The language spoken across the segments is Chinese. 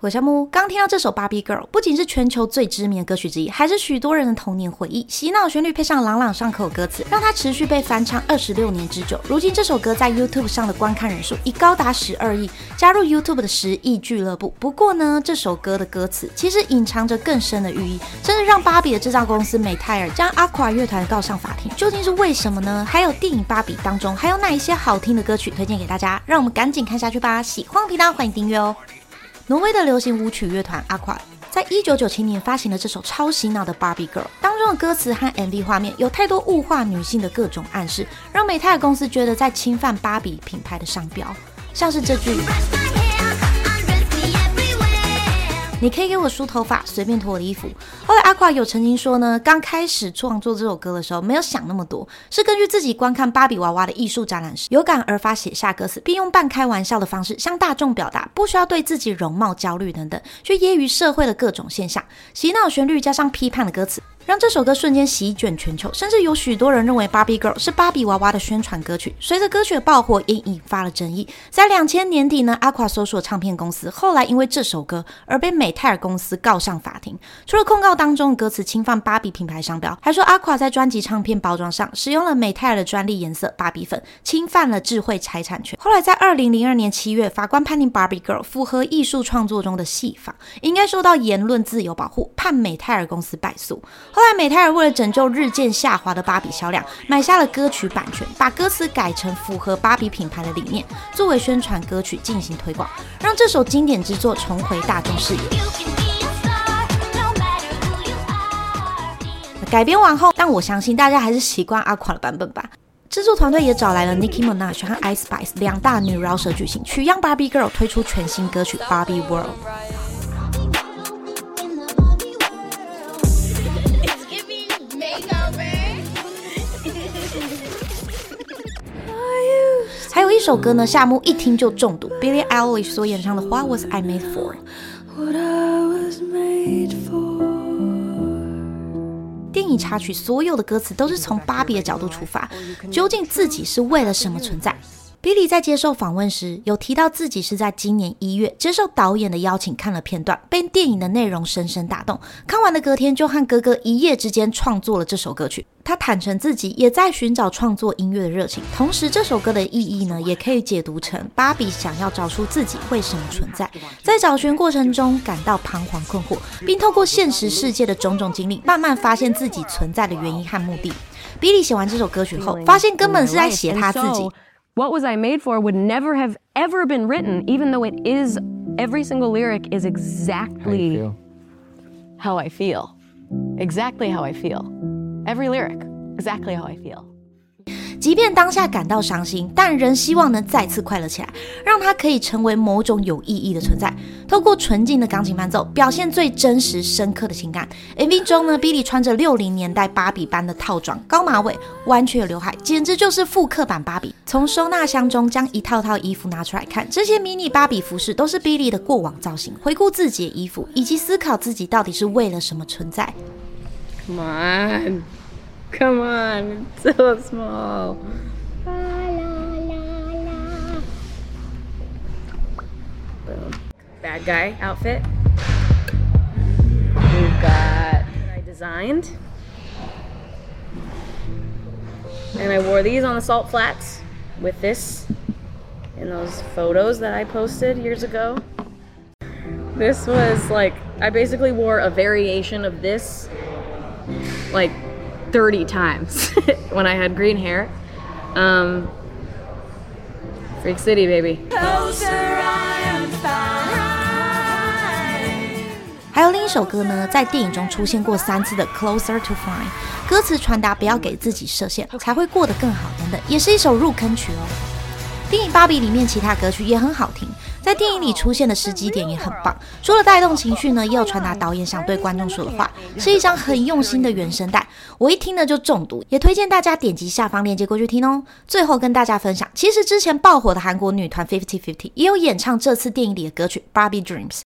鬼夏慕，刚听到这首《Barbie Girl》，不仅是全球最知名的歌曲之一，还是许多人的童年回忆。洗脑旋律配上朗朗上口歌词，让它持续被翻唱二十六年之久。如今这首歌在 YouTube 上的观看人数已高达十二亿，加入 YouTube 的十亿俱乐部。不过呢，这首歌的歌词其实隐藏着更深的寓意，甚至让芭比的制造公司美泰尔将 Aqua 乐团告上法庭。究竟是为什么呢？还有电影《芭比》当中还有哪一些好听的歌曲推荐给大家？让我们赶紧看下去吧！喜欢频道欢迎订阅哦。挪威的流行舞曲乐团 Aqua 在一九九七年发行了这首超洗脑的《Barbie Girl》，当中的歌词和 MV 画面有太多物化女性的各种暗示，让美泰尔公司觉得在侵犯芭比品牌的商标，像是这句。你可以给我梳头发，随便脱我的衣服。后来阿夸有曾经说呢，刚开始创作这首歌的时候，没有想那么多，是根据自己观看芭比娃娃的艺术展览时，有感而发写下歌词，并用半开玩笑的方式向大众表达，不需要对自己容貌焦虑等等，去揶揄社会的各种现象。洗脑旋律加上批判的歌词。让这首歌瞬间席卷全球，甚至有许多人认为《Barbie Girl》是芭比娃娃的宣传歌曲。随着歌曲的爆火，也引发了争议。在两千年底呢，Aqua 所属唱片公司后来因为这首歌而被美泰尔公司告上法庭。除了控告当中歌词侵犯芭比品牌商标，还说 Aqua 在专辑唱片包装上使用了美泰尔的专利颜色芭比粉，侵犯了智慧财产权。后来在二零零二年七月，法官判定《Barbie Girl》符合艺术创作中的戏法，应该受到言论自由保护，判美泰尔公司败诉。后来，美泰尔为了拯救日渐下滑的芭比销量，买下了歌曲版权，把歌词改成符合芭比品牌的理念，作为宣传歌曲进行推广，让这首经典之作重回大众视野。改编完后，但我相信大家还是习惯阿垮的版本吧。制作团队也找来了 Nicki Minaj 和 Ice Spice 两大女饶舌巨星，取样 Barbie Girl 推出全新歌曲 Barbie World。还有一首歌呢，夏木一听就中毒，Billie Eilish 所演唱的《What Was I Made For》。电影插曲所有的歌词都是从芭比的角度出发，究竟自己是为了什么存在？Billie 在接受访问时有提到自己是在今年一月接受导演的邀请看了片段，被电影的内容深深打动。看完的隔天就和哥哥一夜之间创作了这首歌曲。他坦诚自己也在寻找创作音乐的热情，同时这首歌的意义呢，也可以解读成芭比想要找出自己为什么存在，在找寻过程中感到彷徨困惑，并透过现实世界的种种经历，慢慢发现自己存在的原因和目的。Billie 写完这首歌曲后，发现根本是在写他自己。What was I made for would never have ever been written, even though it is every single lyric is exactly how I feel. Exactly how I feel. Every lyric, exactly how I feel. 即便当下感到伤心，但仍希望能再次快乐起来，让它可以成为某种有意义的存在。透过纯净的钢琴伴奏，表现最真实深刻的情感。MV 中呢，Billie 穿着六零年代芭比般的套装，高马尾，弯曲的刘海，简直就是复刻版芭比。从收纳箱中将一套套衣服拿出来看，这些迷你芭比服饰都是 Billie 的过往造型。回顾自己的衣服，以及思考自己到底是为了什么存在。Come on. Come on, it's so small. La, la, la. Boom. Bad guy outfit. We've got I designed. And I wore these on the salt flats with this in those photos that I posted years ago. This was like, I basically wore a variation of this, like 30 times when I had green hair. Um, Freak City, baby. 还有另一首歌呢，在电影中出现过三次的《Closer to Fine》，歌词传达不要给自己设限，才会过得更好等等，也是一首入坑曲哦。电影《芭比》里面其他歌曲也很好听。在电影里出现的时机点也很棒，除了带动情绪呢，也有传达导演想对观众说的话，是一张很用心的原声带，我一听呢就中毒，也推荐大家点击下方链接过去听哦。最后跟大家分享，其实之前爆火的韩国女团 Fifty Fifty 也有演唱这次电影里的歌曲《Barbie Dreams》。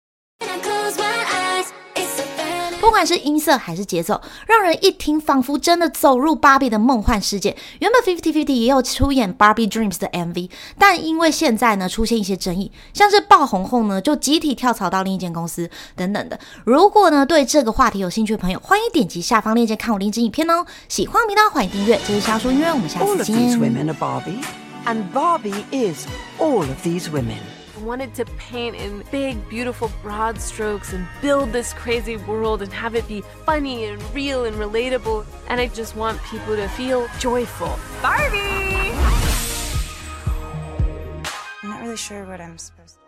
不管是音色还是节奏，让人一听仿佛真的走入芭比的梦幻世界。原本 Fifty Fifty 也有出演 Barbie Dreams 的 MV，但因为现在呢出现一些争议，像是爆红后呢就集体跳槽到另一间公司等等的。如果呢对这个话题有兴趣的朋友，欢迎点击下方链接看我另一支影片哦。喜欢频道欢迎订阅，这是瞎说音乐，我们下次见。And Barbie is all of these women. I wanted to paint in big, beautiful, broad strokes and build this crazy world and have it be funny and real and relatable. And I just want people to feel joyful. Barbie! I'm not really sure what I'm supposed to.